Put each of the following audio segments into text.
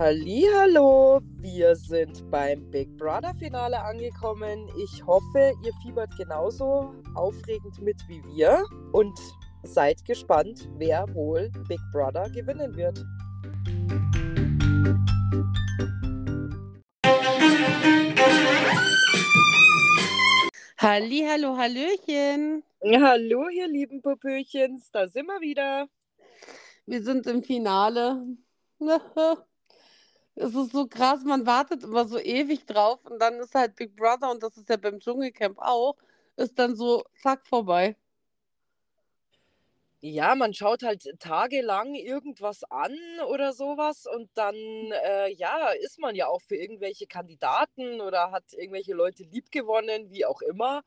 Hallo, wir sind beim Big Brother Finale angekommen. Ich hoffe, ihr fiebert genauso aufregend mit wie wir und seid gespannt, wer wohl Big Brother gewinnen wird. Halli, hallo, hallöchen. Hallo, ihr lieben Popöchens, da sind wir wieder. Wir sind im Finale. Es ist so krass, man wartet immer so ewig drauf und dann ist halt Big Brother und das ist ja beim Dschungelcamp auch, ist dann so zack vorbei. Ja, man schaut halt tagelang irgendwas an oder sowas und dann, äh, ja, ist man ja auch für irgendwelche Kandidaten oder hat irgendwelche Leute liebgewonnen, wie auch immer.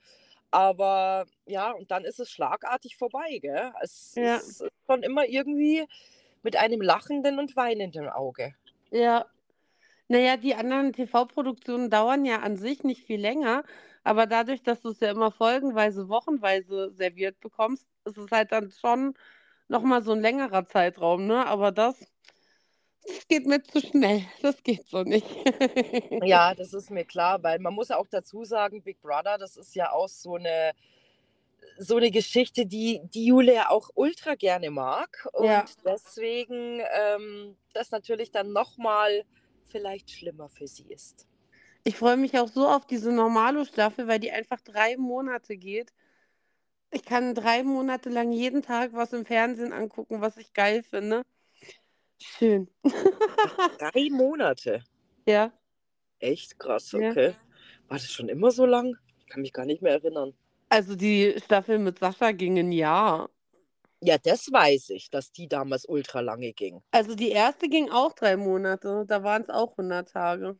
Aber ja, und dann ist es schlagartig vorbei, gell? Es Ja. ist schon immer irgendwie mit einem lachenden und weinenden Auge. Ja. Naja, die anderen TV-Produktionen dauern ja an sich nicht viel länger, aber dadurch, dass du es ja immer folgenweise, wochenweise serviert bekommst, ist es halt dann schon nochmal so ein längerer Zeitraum, ne? Aber das, das geht mir zu schnell. Das geht so nicht. Ja, das ist mir klar, weil man muss ja auch dazu sagen, Big Brother, das ist ja auch so eine, so eine Geschichte, die, die Jule ja auch ultra gerne mag. Und Ja. deswegen ähm, das natürlich dann nochmal vielleicht schlimmer für sie ist. Ich freue mich auch so auf diese Normalo-Staffel, weil die einfach drei Monate geht. Ich kann drei Monate lang jeden Tag was im Fernsehen angucken, was ich geil finde. Schön. Drei Monate. Ja. Echt krass, Ja. okay. War das schon immer so lang? Ich kann mich gar nicht mehr erinnern. Also die Staffel mit Sascha ging ein Jahr. Ja, das weiß ich, dass die damals ultra lange ging. Also die erste ging auch drei Monate. Da waren es auch 100 Tage.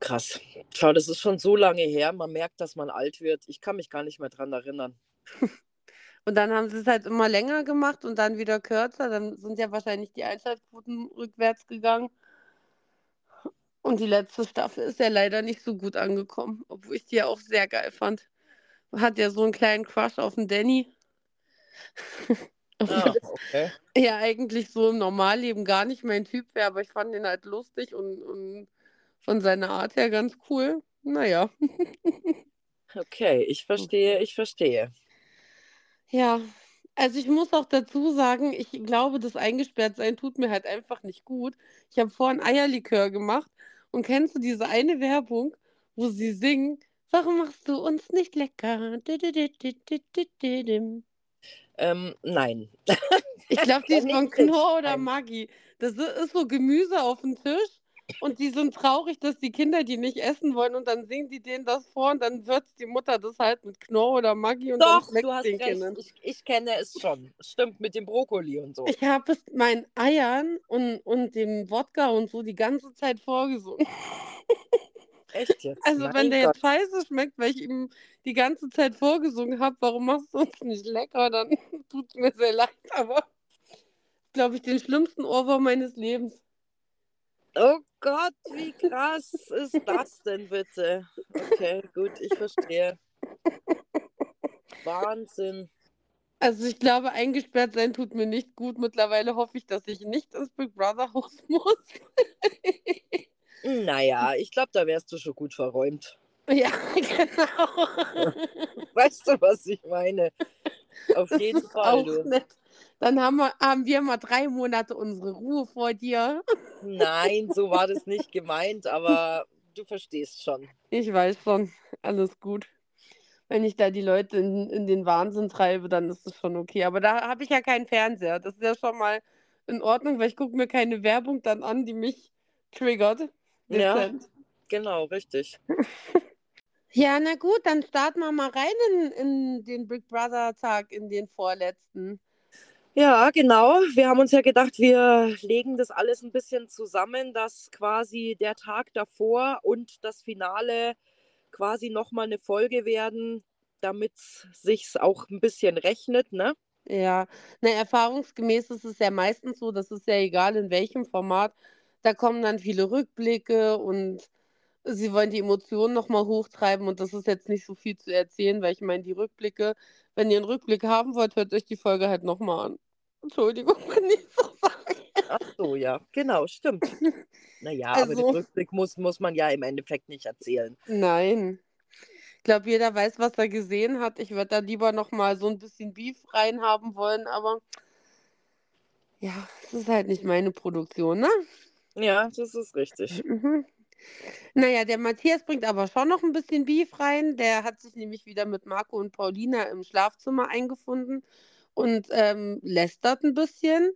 Krass. Schau, das ist schon so lange her. Man merkt, dass man alt wird. Ich kann mich gar nicht mehr dran erinnern. Und dann haben sie es halt immer länger gemacht und dann wieder kürzer. Dann sind ja wahrscheinlich die Einschaltquoten rückwärts gegangen. Und die letzte Staffel ist ja leider nicht so gut angekommen, obwohl ich die ja auch sehr geil fand. Hat ja so einen kleinen Crush auf den Danny. Ah, okay. ja eigentlich so im Normalleben gar nicht mein Typ wäre, aber ich fand ihn halt lustig und, und von seiner Art her ganz cool. Naja. Okay, ich verstehe, ich verstehe. Ja, also ich muss auch dazu sagen, ich glaube, das Eingesperrtsein tut mir halt einfach nicht gut. Ich habe vorhin Eierlikör gemacht und kennst du diese eine Werbung, wo sie singen, warum machst du uns nicht lecker? Ähm, nein. Ich glaube, die ist von. Knorr oder. Maggi. Das ist so Gemüse auf dem Tisch und die sind traurig, dass die Kinder die nicht essen wollen und dann singen die denen das vor und dann würzt die Mutter das halt mit Knorr oder Maggi und dann Doch, schmeckt du hast den recht. Kindern. Ich, ich kenne es schon. Stimmt, mit dem Brokkoli und so. Ich habe es meinen Eiern und, und dem Wodka und so die ganze Zeit vorgesungen. Echt jetzt? Also mein wenn der Gott. jetzt scheiße schmeckt, weil ich ihm die ganze Zeit vorgesungen habe, warum machst du uns nicht lecker, dann tut es mir sehr leid, aber glaube ich den schlimmsten Ohrwurm meines Lebens. Oh Gott, wie krass ist das denn bitte? Okay, gut, ich verstehe. Wahnsinn. Also ich glaube, eingesperrt sein tut mir nicht gut. Mittlerweile hoffe ich, dass ich nicht ins Big Brother Haus muss. Naja, ich glaube, da wärst du schon gut verräumt. ja, genau. Weißt du, was ich meine? Auf jeden Fall. Dann haben wir, haben wir mal drei Monate unsere Ruhe vor dir. Nein, so war das nicht gemeint, aber du verstehst schon. Ich weiß schon, alles gut. Wenn ich da die Leute in, in den Wahnsinn treibe, dann ist das schon okay. Aber da habe ich ja keinen Fernseher. Das ist ja schon mal in Ordnung, weil ich gucke mir keine Werbung dann an, die mich triggert. Ja. Genau, richtig. Ja, na gut, dann starten wir mal rein in, in den Big Brother Tag, in den vorletzten. Ja, genau. Wir haben uns ja gedacht, wir legen das alles ein bisschen zusammen, dass quasi der Tag davor und das Finale quasi nochmal eine Folge werden, damit sich's auch ein bisschen rechnet, ne? Ja, na, erfahrungsgemäß ist es ja meistens so, das ist ja egal in welchem Format, da kommen dann viele Rückblicke und sie wollen die Emotionen nochmal hochtreiben und das ist jetzt nicht so viel zu erzählen, weil ich meine, die Rückblicke, wenn ihr einen Rückblick haben wollt, hört euch die Folge halt nochmal an. Entschuldigung, wenn ich so sage. Ach so, ja, genau, stimmt. Naja, aber den Also Rückblick muss muss man ja im Endeffekt nicht erzählen. nein. Ich glaube, jeder weiß, was er gesehen hat. Ich würde da lieber noch mal so ein bisschen Beef reinhaben wollen, aber ja, es ist halt nicht meine Produktion, ne? Ja, das ist richtig. Mhm. Na ja, der Matthias bringt aber schon noch ein bisschen Beef rein. Der hat sich nämlich wieder mit Marco und Paulina im Schlafzimmer eingefunden und, ähm, lästert ein bisschen.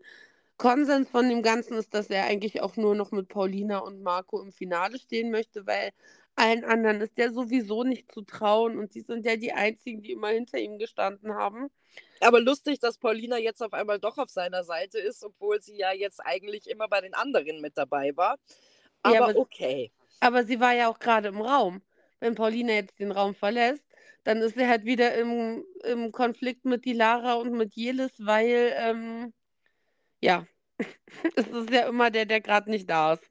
Konsens von dem Ganzen ist, dass er eigentlich auch nur noch mit Paulina und Marco im Finale stehen möchte, weil allen anderen ist der sowieso nicht zu trauen und die sind ja die einzigen, die immer hinter ihm gestanden haben. Aber lustig, dass Paulina jetzt auf einmal doch auf seiner Seite ist, obwohl sie ja jetzt eigentlich immer bei den anderen mit dabei war. Ja, Aber aber okay. aber sie war ja auch gerade im Raum. Wenn Paulina jetzt den Raum verlässt, dann ist sie halt wieder im im Konflikt mit Dilara und mit Jelis, weil, ähm ja, es ist ja immer der, der gerade nicht da ist.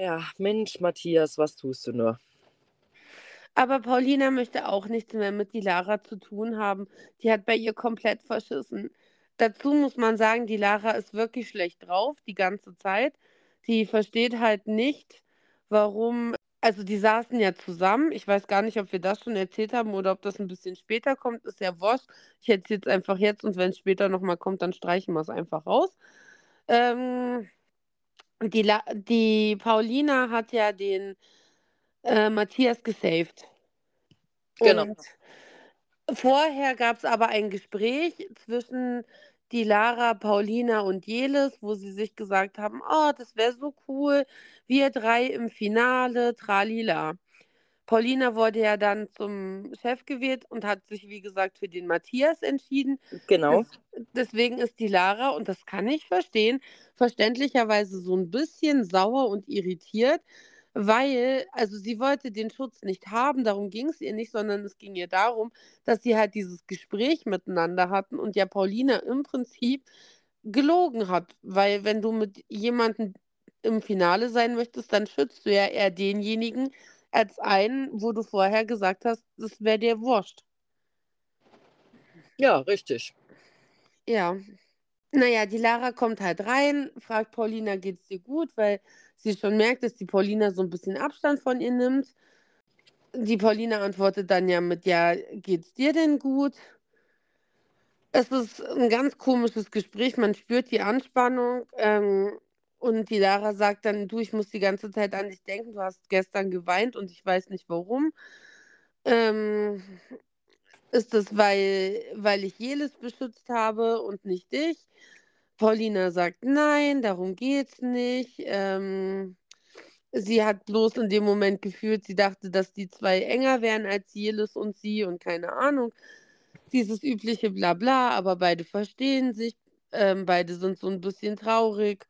Ja, Mensch, Matthias, was tust du nur? Aber Paulina möchte auch nichts mehr mit Dilara zu tun haben. Die hat bei ihr komplett verschissen. Dazu muss man sagen, die Lara ist wirklich schlecht drauf die ganze Zeit. Die versteht halt nicht, warum also die saßen ja zusammen. Ich weiß gar nicht, ob wir das schon erzählt haben oder ob das ein bisschen später kommt. Ist ja wurscht. Ich erzähle es einfach jetzt und wenn es später noch mal kommt, dann streichen wir es einfach raus. Ähm, die, La die Paulina hat ja den äh, Matthias gesaved. Genau. Und vorher gab es aber ein Gespräch zwischen Dilara, Paulina und Jelis, wo sie sich gesagt haben: „Oh, das wäre so cool, wir 3 im Finale, tralila.“ Paulina wurde ja dann zum Chef gewählt und hat sich, wie gesagt, für den Matthias entschieden. Genau. Des deswegen ist Dilara, und das kann ich verstehen, verständlicherweise so ein bisschen sauer und irritiert, weil also sie wollte den Schutz nicht haben, darum ging es ihr nicht, sondern es ging ihr darum, dass sie halt dieses Gespräch miteinander hatten und ja Paulina im Prinzip gelogen hat, weil wenn du mit jemandem im Finale sein möchtest, dann schützt du ja eher denjenigen als einen, wo du vorher gesagt hast, das wäre dir wurscht. Ja, richtig. Ja. Na ja, die Lara kommt halt rein, fragt Paulina: „Geht's dir gut?“ Weil sie schon merkt, dass die Paulina so ein bisschen Abstand von ihr nimmt. Die Paulina antwortet dann ja mit: „Ja, geht's dir denn gut?“ Es ist ein ganz komisches Gespräch, man spürt die Anspannung, ähm, und die Lara sagt dann: „Du, ich muss die ganze Zeit an dich denken. Du hast gestern geweint und ich weiß nicht warum.“ Ähm, ist das, weil weil ich Jelis beschützt habe und nicht dich? Paulina sagt: „Nein, darum geht's nicht.“ Ähm, sie hat bloß in dem Moment gefühlt, sie dachte, dass die 2 enger wären als Jelis und sie und keine Ahnung. Dieses übliche Blabla, aber beide verstehen sich, ähm, beide sind so ein bisschen traurig.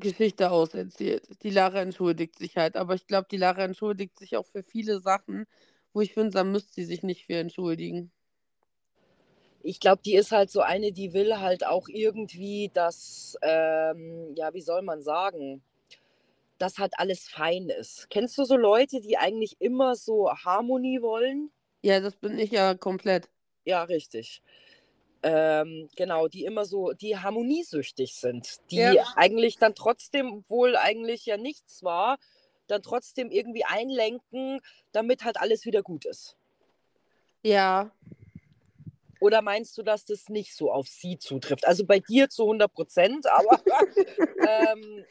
Geschichte auserzählt. Die Lara entschuldigt sich halt, aber ich glaube, die Lara entschuldigt sich auch für viele Sachen, wo ich finde, da müsste sie sich nicht für entschuldigen. Ich glaube, die ist halt so eine, die will halt auch irgendwie, dass, ähm, ja, wie soll man sagen, dass halt alles fein ist. Kennst du so Leute, die eigentlich immer so Harmonie wollen? Ja, das bin ich ja komplett. Ja, richtig. Ähm, genau, die immer so, die harmoniesüchtig sind, die Ja. eigentlich dann trotzdem, obwohl eigentlich ja nichts war, dann trotzdem irgendwie einlenken, damit halt alles wieder gut ist. Ja. Oder meinst du, dass das nicht so auf sie zutrifft? Also bei dir zu 100 Prozent, aber ähm,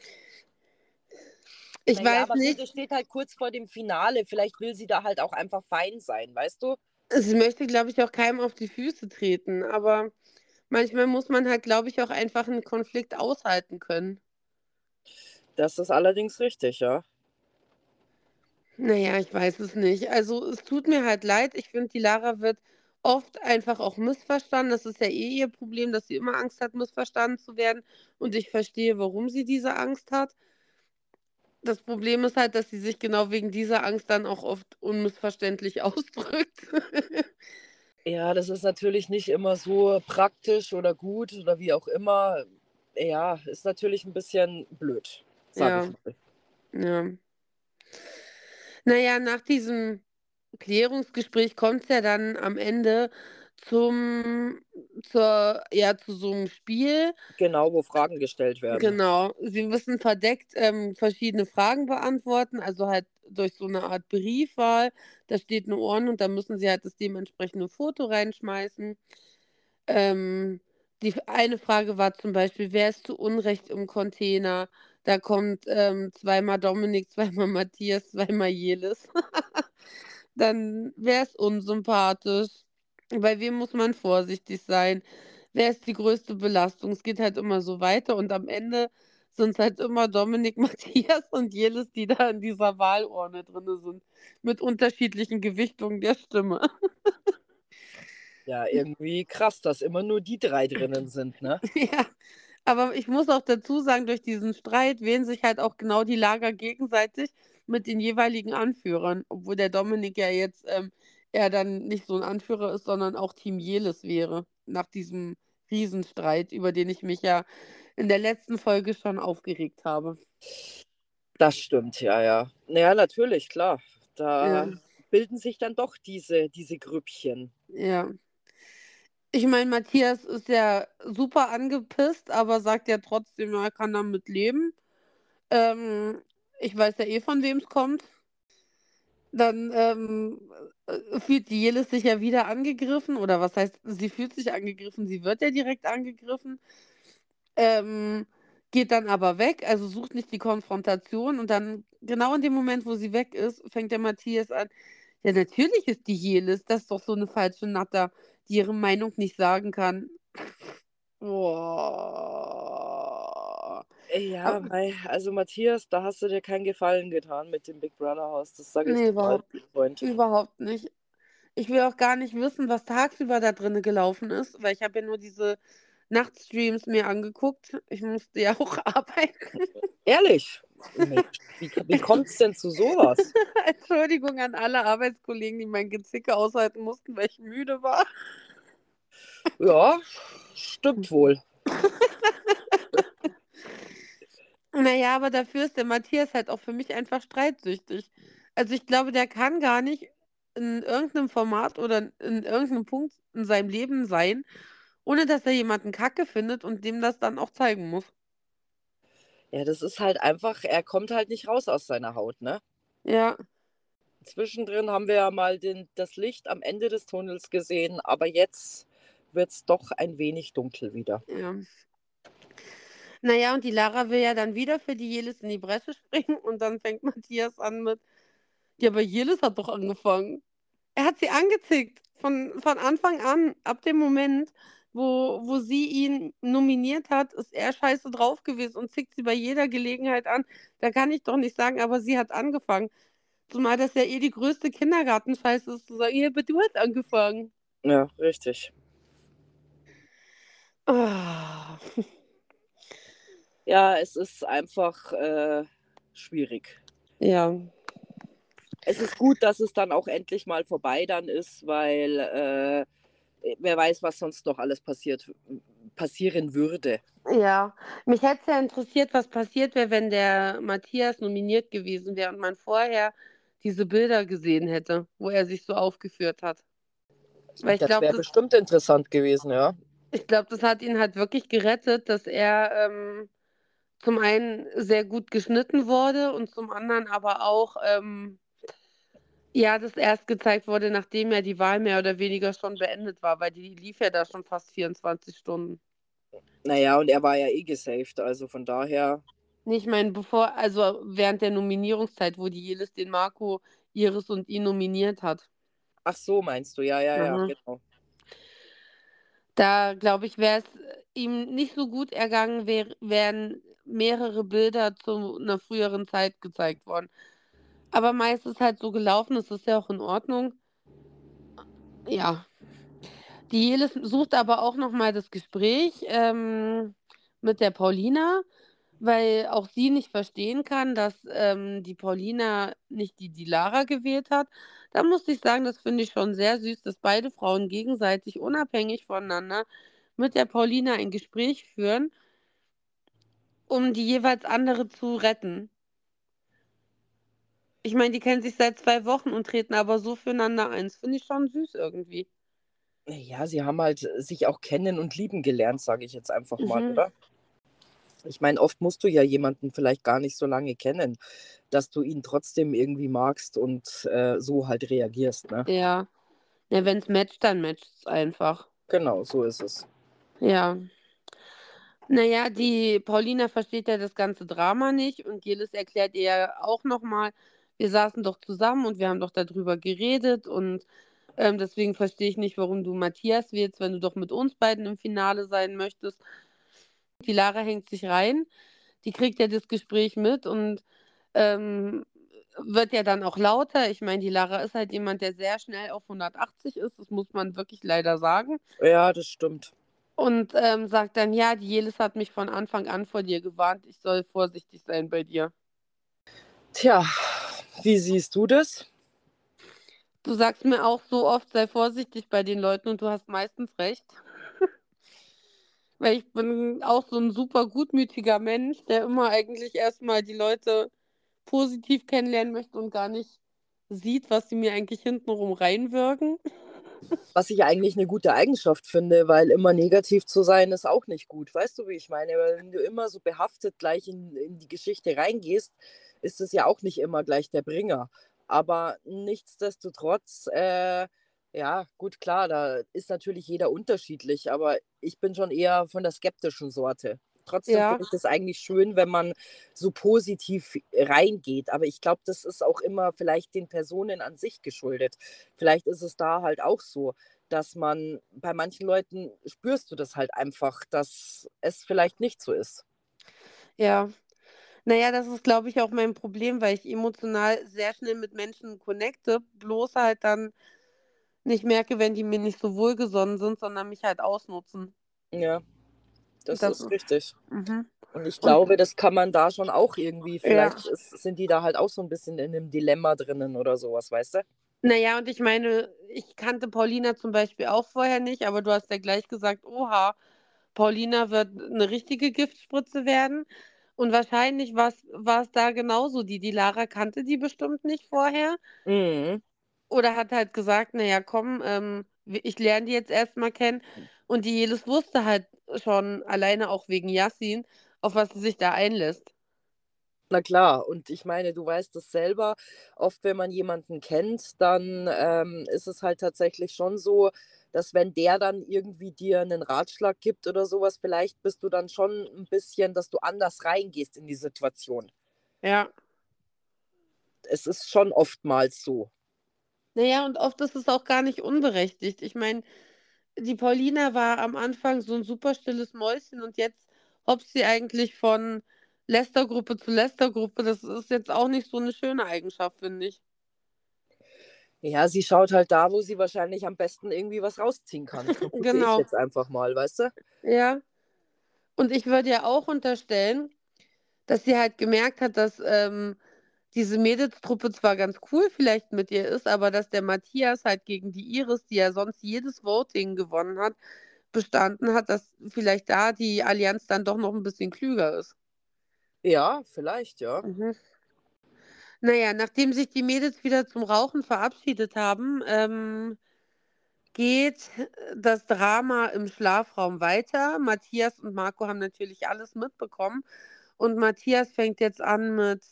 Ich naja, weiß aber nicht. es steht halt kurz vor dem Finale. Vielleicht will sie da halt auch einfach fein sein, weißt du? Sie möchte, glaube ich, auch keinem auf die Füße treten, aber manchmal muss man halt, glaube ich, auch einfach einen Konflikt aushalten können. Das ist allerdings richtig, ja. Na ja, ich weiß es nicht. Also, es tut mir halt leid. Ich finde, die Lara wird oft einfach auch missverstanden. Das ist ja eh ihr Problem, dass sie immer Angst hat, missverstanden zu werden. Und ich verstehe, warum sie diese Angst hat. Das Problem ist halt, dass sie sich genau wegen dieser Angst dann auch oft unmissverständlich ausdrückt. Ja, das ist natürlich nicht immer so praktisch oder gut oder wie auch immer. Ja, ist natürlich ein bisschen blöd, sage Ja. ich mal. Ja. Na ja, nach diesem Klärungsgespräch kommt's ja dann am Ende zum zur ja, zu so einem Spiel. Genau, wo Fragen gestellt werden. Genau. Sie müssen verdeckt, ähm, verschiedene Fragen beantworten, also halt durch so eine Art Briefwahl. Da steht eine Urne und da müssen sie halt das dementsprechende Foto reinschmeißen. Ähm, die eine Frage war zum Beispiel: „Wer ist zu Unrecht im Container?“ Da kommt, ähm, zweimal Dominik, zweimal Matthias, zweimal Jelis. Dann: „Wer ist unsympathisch? Bei wem muss man vorsichtig sein? Wer ist die größte Belastung?“ Es geht halt immer so weiter und am Ende sind's halt immer Dominik, Matthias und Jelis, die da in dieser Wahlurne drinne sind, mit unterschiedlichen Gewichtungen der Stimme. Ja, irgendwie krass, dass immer nur die 3 drinnen sind, ne? Ja, aber ich muss auch dazu sagen, durch diesen Streit wählen sich halt auch genau die Lager gegenseitig mit den jeweiligen Anführern, obwohl der Dominik ja jetzt, ähm, eher dann nicht so 'n Anführer ist, sondern auch Team Jelis wäre, nach diesem Riesenstreit, über den ich mich ja in der letzten Folge schon aufgeregt habe. Das stimmt, ja, ja. Na ja, natürlich, klar. Da Ja. bilden sich dann doch diese diese Grüppchen. Ja. Ich meine, Matthias ist ja super angepisst, aber sagt ja trotzdem, er kann damit leben. Ähm, ich weiß ja eh, von wem's kommt. Dann, ähm, äh, fühlt die Jelis sich ja wieder angegriffen oder was heißt, sie fühlt sich angegriffen, sie wird ja direkt angegriffen. Ähm, geht dann aber weg, also sucht nicht die Konfrontation und dann genau in dem Moment, wo sie weg ist, fängt der Matthias an: „Ja, natürlich ist die Jelis, das ist doch so 'ne falsche Natter, die ihre Meinung nicht sagen kann.“ Boah. Ja, mei, also Matthias, da hast du dir keinen Gefallen getan mit dem Big Brother Haus, das sage ich Ne, dir mal, überhaupt Freund. überhaupt nicht. Ich will auch gar nicht wissen, was tagsüber da drinnen gelaufen ist, weil ich habe ja nur diese Nachtstreams mir angeguckt. Ich musste ja auch arbeiten. Ehrlich? Wie wie kommt's denn zu so was? Entschuldigung an alle Arbeitskollegen, die mein Gezicke aushalten mussten, weil ich müde war. Ja, stimmt wohl. Na ja, aber dafür ist der Matthias halt auch für mich einfach streitsüchtig. Also, ich glaube, der kann gar nicht in irgend 'nem Format oder in irgend 'nem Punkt in seinem Leben sein, ohne dass er jemanden Kacke findet und dem das dann auch zeigen muss. Ja, das ist halt einfach er kommt halt nicht raus aus seiner Haut, ne? Ja. Zwischendrin haben wir ja mal den das Licht am Ende des Tunnels gesehen, aber jetzt wird's doch ein wenig dunkel wieder. Ja. Na ja, und die Lara will ja dann wieder für die Jelis in die Bresche springen und dann fängt Matthias an mit: „Ja, aber Jelis hat doch angefangen.“ Er hat sie angezickt von von Anfang an. Ab dem Moment, wo wo sie ihn nominiert hat, ist er scheiße drauf gewesen und zickt sie bei jeder Gelegenheit an. Da kann ich doch nicht sagen: „Aber sie hat angefangen.“ Zumal das ja eh die größte Kindergartenscheiße ist, zu sagen: „Ja, aber du hast angefangen.“ Ja, richtig. Ah. Ja, es ist einfach, äh, schwierig. Ja. Es ist gut, dass es dann auch endlich mal vorbei dann ist, weil, äh, wer weiß, was sonst noch alles passiert passieren würde. Ja, mich hätte es ja interessiert, was passiert wäre, wenn der Matthias nominiert gewesen wäre und man vorher diese Bilder gesehen hätte, wo er sich so aufgeführt hat. Weil Das wäre bestimmt interessant gewesen, ja. ich glaube, das hat ihn halt wirklich gerettet, dass er, ähm, zum einen sehr gut geschnitten wurde und zum anderen aber auch, ähm ja, das erst gezeigt wurde, nachdem ja die Wahl mehr oder weniger schon beendet war, weil die lief ja da schon fast 24 Stunden. Na ja, und er war ja eh gesaved, also von daher ich meine, bevor also während der Nominierungszeit, wo die Jelis den Marco, Iris und ihn nominiert hat. Ach so, meinst du? Ja, ja, ja, Mhm. genau. Da glaube ich, wäre es ihm nicht so gut ergangen, wär wären mehrere Bilder zu 'ner früheren Zeit gezeigt worden. Aber mei, es ist halt so gelaufen, das ist ja auch in Ordnung. Ja. Die Jelis sucht aber auch noch mal das Gespräch, ähm, mit der Paulina, weil auch sie nicht verstehen kann, dass, ähm, die Paulina nicht die die Lara gewählt hat. Da muss ich sagen, das finde ich schon sehr süß, dass beide Frauen gegenseitig unabhängig voneinander mit der Paulina ein Gespräch führen um die jeweils andere zu retten. Ich meine, die kennen sich seit 2 Wochen und treten aber so füreinander ein. Das finde ich schon süß irgendwie. Ja, sie haben halt sich auch kennen und lieben gelernt, sage ich jetzt einfach mal, Mhm. oder? Ich meine, oft musst du ja jemanden vielleicht gar nicht so lange kennen, dass du ihn trotzdem irgendwie magst und, äh, so halt reagierst, ne? Ja. Ja, wenn's matcht, dann matcht's einfach. Genau, so ist es. Ja. Na ja, die Paulina versteht ja das ganze Drama nicht und Jelis erklärt ihr ja auch noch mal: „Wir saßen doch zusammen und wir haben doch da drüber geredet und, ähm, deswegen verstehe ich nicht, warum du Matthias wählst, wenn du doch mit uns beiden im Finale sein möchtest.“ Die Lara hängt sich rein. Die kriegt ja das Gespräch mit und, ähm, wird ja dann auch lauter. Ich meine, die Lara ist halt jemand, der sehr schnell auf 180 ist, das muss man wirklich leider sagen. Ja, das stimmt. Und, ähm, sagt dann: „Ja, die Jelis hat mich von Anfang an vor dir gewarnt. Ich soll vorsichtig sein bei dir.“ Tja, wie siehst du das? Du sagst mir auch so oft: „Sei vorsichtig bei den Leuten“ und du hast meistens recht. Weil ich bin auch so 'n super gutmütiger Mensch, der immer eigentlich erst mal die Leute positiv kennenlernen möchte und gar nicht sieht, was sie mir eigentlich hintenrum reinwirken. Was ich eigentlich 'ne gute Eigenschaft finde, weil immer negativ zu sein ist auch nicht gut. Weißt du, wie ich meine? Weil wenn du immer so behaftet gleich in in die Geschichte reingehst, ist es ja auch nicht immer gleich der Bringer. Aber nichtsdestotrotz, äh, ja, gut, klar, da ist natürlich jeder unterschiedlich, aber ich bin schon eher von der skeptischen Sorte. Trotzdem Ja. finde ich das eigentlich schön, wenn man so positiv reingeht, aber ich glaube, das ist auch immer vielleicht den Personen an sich geschuldet. Vielleicht ist es da halt auch so, dass man bei manchen Leuten spürst du das halt einfach, dass es vielleicht nicht so ist. Ja. Na ja, das ist, glaube ich, auch mein Problem, weil ich emotional sehr schnell mit Menschen connecte, bloß halt dann nicht merke, wenn die mir nicht so wohlgesonnen sind, sondern mich halt ausnutzen. Ja, das Das ist richtig. mhm. Und ich Und glaube, das kann man da schon auch irgendwie Ja. vielleicht ist sind die da halt auch so 'n bisschen in 'nem Dilemma drinnen oder so was, weißt du? Na ja, und ich meine, ich kannte Paulina zum Beispiel auch vorher nicht, aber du hast ja gleich gesagt: „Oha, Paulina wird 'ne richtige Giftspritze werden.“ Und wahrscheinlich war's war's da genauso. Die die Lara kannte die bestimmt nicht vorher Mhm. oder hat halt gesagt: „Na ja, komm, ähm, ich lerne die jetzt erst mal kennen.“ Und die Jelis wusste halt schon, alleine auch wegen Yassin, auf was sie sich da einlässt. Na klar, und ich meine, du weißt es selber, oft, wenn man jemanden kennt, dann, ähm, ist es halt tatsächlich schon so, dass wenn der dann irgendwie dir 'nen Ratschlag gibt oder so was, vielleicht bist du dann schon 'n bisschen dass du anders reingehst in die Situation. Ja. Es ist schon oftmals so. Na ja, und oft ist es auch gar nicht unberechtigt. Ich meine, die Paulina war am Anfang so 'n super stilles Mäuschen und jetzt hopst sie eigentlich von Lästergruppe zu Lästergruppe. Das ist jetzt auch nicht so 'ne schöne Eigenschaft, finde ich. Ja, sie schaut halt da, wo sie wahrscheinlich am besten irgendwie was rausziehen kann. Vermute ich Genau. jetzt einfach mal, weißt du? Ja. Und ich würde ihr auch unterstellen, dass sie halt gemerkt hat, dass, ähm, diese Mädelstruppe zwar ganz cool vielleicht mit ihr ist, aber dass der Matthias halt gegen die Iris, die ja sonst jedes Voting gewonnen hat, bestanden hat, dass vielleicht da die Allianz dann doch noch 'n bisschen klüger ist. Ja, vielleicht, ja. Mhm. Na ja, nachdem sich die Mädels wieder zum Rauchen verabschiedet haben, ähm, geht das Drama im Schlafraum weiter. Matthias und Marco haben natürlich alles mitbekommen und Matthias fängt jetzt an mit: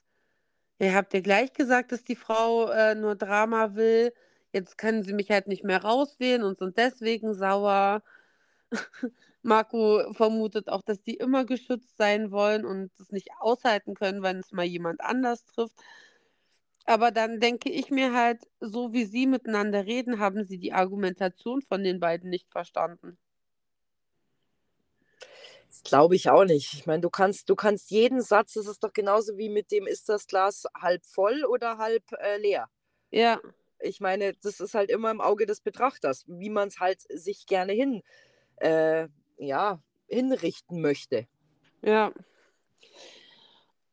„Ja, habt ihr gleich gesagt, dass die Frau, äh, nur Drama will? Jetzt können sie mich halt nicht mehr rauswählen und sind deswegen sauer.“ Marco vermutet auch, dass die immer geschützt sein wollen und das nicht aushalten können, wenn es mal jemand anders trifft. Aber dann denke ich mir halt, so wie sie miteinander reden, haben sie die Argumentation von den beiden nicht verstanden. Das glaube ich auch nicht. Ich meine, du kannst du kannst jeden Satz das ist doch genauso wie mit dem: „Ist das Glas halb voll oder halb, äh, leer?“ Ja. Ich meine, das ist halt immer im Auge des Betrachters, wie man's halt sich gerne hin äh, ja, hinrichten möchte. Ja.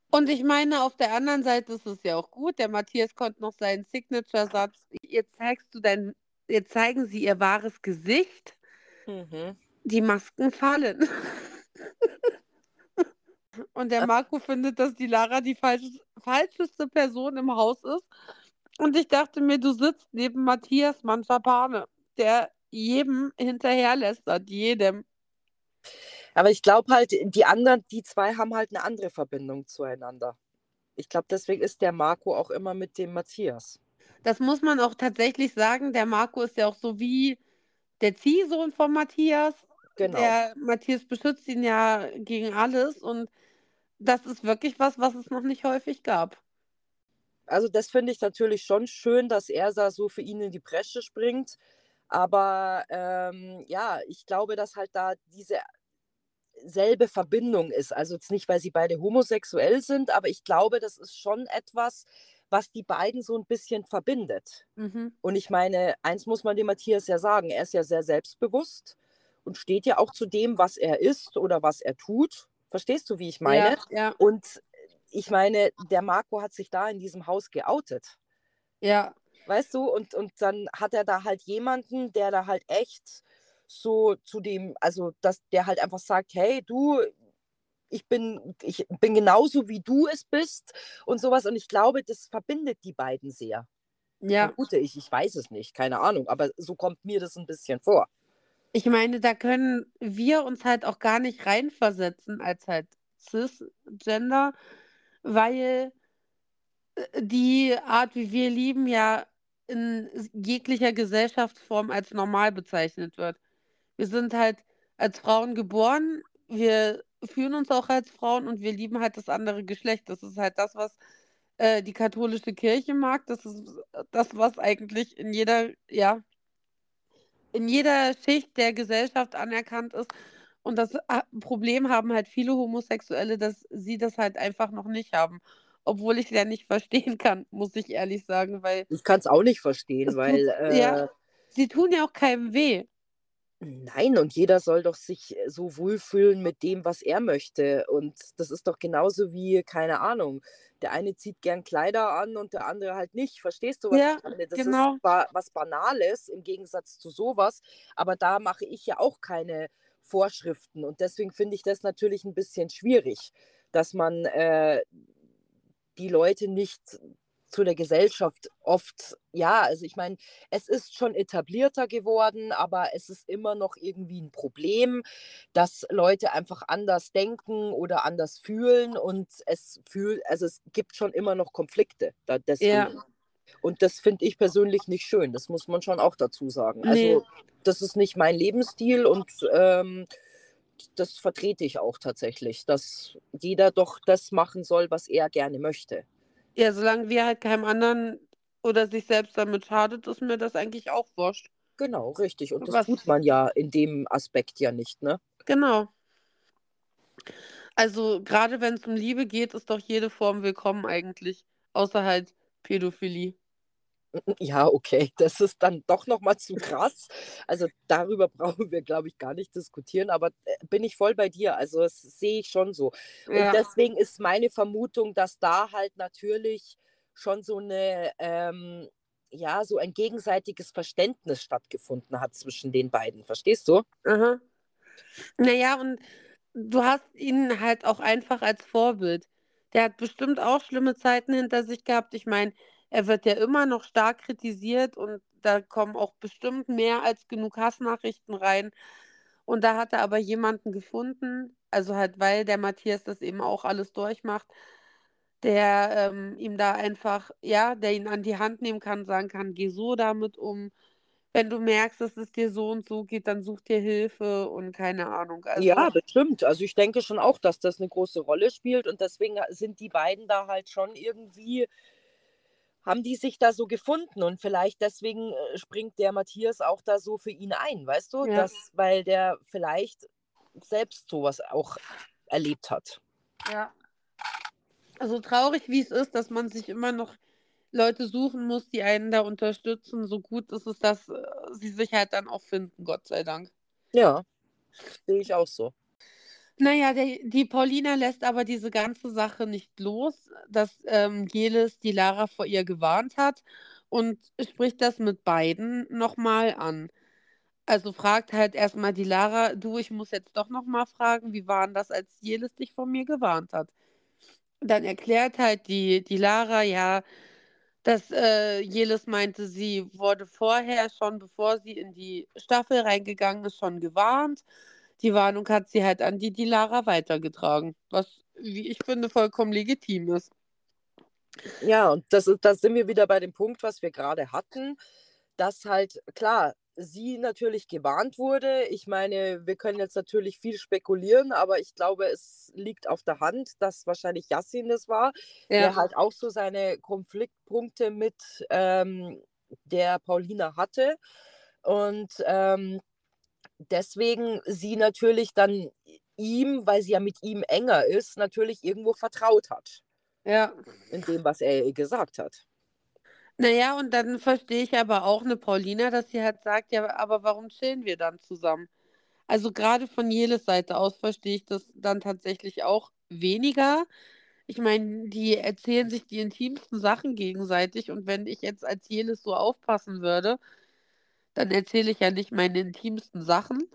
Und ich meine, auf der anderen Seite ist es ja auch gut. Der Matthias konnte noch seinen Signature-Satz: „Jetzt zeigst du dein jetzt zeigen sie ihr wahres Gesicht. Mhm. Die Masken fallen.“ Und der Marco findet, dass die Lara die falsches falscheste Person im Haus ist. Und ich dachte mir: „Du sitzt neben Matthias Manschapane, der jedem hinterherlästert, jedem. Aber ich glaube halt, die anderen, die zwei haben halt eine andere Verbindung zueinander. Ich glaube, deswegen ist der Marco auch immer mit dem Matthias. Das muss man auch tatsächlich sagen. Der Marco ist ja auch so wie der Ziehsohn von Matthias. Genau. Der Matthias beschützt ihn ja gegen alles und das ist wirklich was, was es noch nicht häufig gab. Also das finde ich natürlich schon schön, dass er da so für ihn in die Bresche springt. Aber ähm, ja, ich glaube, dass halt da diese selbe Verbindung ist. Also jetzt nicht, weil sie beide homosexuell sind, aber ich glaube, das ist schon etwas, was die beiden so ein bisschen verbindet. Mhm. Und ich meine, eins muss man dem Matthias ja sagen, er ist ja sehr selbstbewusst und steht ja auch zu dem, was er ist oder was er tut. Verstehst du, wie ich meine? Ja, ja. Und ich meine, der Marco hat sich da in diesem Haus geoutet. Ja. Weißt du, und, und dann hat er da halt jemanden, der da halt echt so zu dem, also dass der halt einfach sagt, hey, du, ich bin, ich bin genauso wie du es bist und sowas. Und ich glaube, das verbindet die beiden sehr. Ja. Vermute ich, ich weiß es nicht, keine Ahnung, aber so kommt mir das ein bisschen vor. Ich meine, da können wir uns halt auch gar nicht reinversetzen als halt Cisgender, weil äh, die Art, wie wir lieben, ja in jeglicher Gesellschaftsform als normal bezeichnet wird. Wir sind halt als Frauen geboren, wir fühlen uns auch als Frauen und wir lieben halt das andere Geschlecht. Das ist halt das, was äh, die katholische Kirche mag. Das ist das, was eigentlich in jeder, ja, in jeder Schicht der Gesellschaft anerkannt ist. Und das äh, Problem haben halt viele Homosexuelle, dass sie das halt einfach noch nicht haben. Obwohl ich es ja nicht verstehen kann, muss ich ehrlich sagen, weil. Ich kann es auch nicht verstehen, weil. Tut, äh, ja, sie tun ja auch keinem weh. Nein, und jeder soll doch sich äh, so wohlfühlen mit dem, was er möchte. Und das ist doch genauso wie, keine Ahnung, der eine zieht gern Kleider an und der andere halt nicht. Verstehst du, was ja, ich meine? Das genau. ist was Banales im Gegensatz zu sowas, aber da mache ich ja auch keine Vorschriften. Und deswegen finde ich das natürlich ein bisschen schwierig, dass man äh, die Leute nicht zu der Gesellschaft oft, ja, also ich meine, es ist schon etablierter geworden, aber es ist immer noch irgendwie ein Problem, dass Leute einfach anders denken oder anders fühlen und es fühlt, also es gibt schon immer noch Konflikte. Da, deswegen. Ja. Und das finde ich persönlich nicht schön, das muss man schon auch dazu sagen. Nee. Also das ist nicht mein Lebensstil und ähm, das vertrete ich auch tatsächlich, dass jeder doch das machen soll, was er gerne möchte. Ja, solange wir halt keinem anderen oder sich selbst damit schadet, ist mir das eigentlich auch wurscht. Genau, richtig. Und das Was? tut man ja in dem Aspekt ja nicht, ne? Genau. Also gerade wenn es um Liebe geht, ist doch jede Form willkommen eigentlich. Außer halt Pädophilie. Ja, okay, das ist dann doch nochmal zu krass. Also darüber brauchen wir, glaube ich, gar nicht diskutieren, aber äh, bin ich voll bei dir. Also das sehe ich schon so. Und ja. deswegen ist meine Vermutung, dass da halt natürlich schon so eine, ähm, ja, so ein gegenseitiges Verständnis stattgefunden hat zwischen den beiden. Verstehst du? Mhm. Naja, und du hast ihn halt auch einfach als Vorbild. Der hat bestimmt auch schlimme Zeiten hinter sich gehabt. Ich meine, er wird ja immer noch stark kritisiert und da kommen auch bestimmt mehr als genug Hassnachrichten rein. Und da hat er aber jemanden gefunden, also halt, weil der Matthias das eben auch alles durchmacht, der ähm, ihm da einfach, ja, der ihn an die Hand nehmen kann, sagen kann, geh so damit um. Wenn du merkst, dass es dir so und so geht, dann such dir Hilfe und keine Ahnung. Also, ja, bestimmt. Also ich denke schon auch, dass das eine große Rolle spielt und deswegen sind die beiden da halt schon irgendwie haben die sich da so gefunden und vielleicht deswegen äh, springt der Matthias auch da so für ihn ein, weißt du? Ja. Das, weil der vielleicht selbst sowas auch erlebt hat. Ja. Also traurig, wie es ist, dass man sich immer noch Leute suchen muss, die einen da unterstützen. So gut ist es, dass äh, sie sich halt dann auch finden, Gott sei Dank. Ja, sehe ich auch so. Naja, der, die Paulina lässt aber diese ganze Sache nicht los, dass ähm, Jelis die Lara vor ihr gewarnt hat und spricht das mit beiden nochmal an. Also fragt halt erstmal die Lara, du, ich muss jetzt doch nochmal fragen, wie war denn das, als Jelis dich vor mir gewarnt hat? Dann erklärt halt die, die Lara, ja, dass äh, Jelis meinte, sie wurde vorher schon, bevor sie in die Staffel reingegangen ist, schon gewarnt. Die Warnung hat sie halt an die Dilara weitergetragen, was, wie ich finde, vollkommen legitim ist. Ja, und das ist, da sind wir wieder bei dem Punkt, was wir gerade hatten, dass halt, klar, sie natürlich gewarnt wurde. Ich meine, wir können jetzt natürlich viel spekulieren, aber ich glaube, es liegt auf der Hand, dass wahrscheinlich Yassin das war, ja. der halt auch so seine Konfliktpunkte mit ähm, der Paulina hatte. Und ähm, deswegen sie natürlich dann ihm, weil sie ja mit ihm enger ist, natürlich irgendwo vertraut hat. Ja. In dem, was er ihr gesagt hat. Naja, und dann verstehe ich aber auch eine Paulina, dass sie halt sagt, ja, aber warum chillen wir dann zusammen? Also gerade von Jeles Seite aus verstehe ich das dann tatsächlich auch weniger. Ich meine, die erzählen sich die intimsten Sachen gegenseitig und wenn ich jetzt als Jeles so aufpassen würde, dann erzähle ich ja nicht meine intimsten Sachen.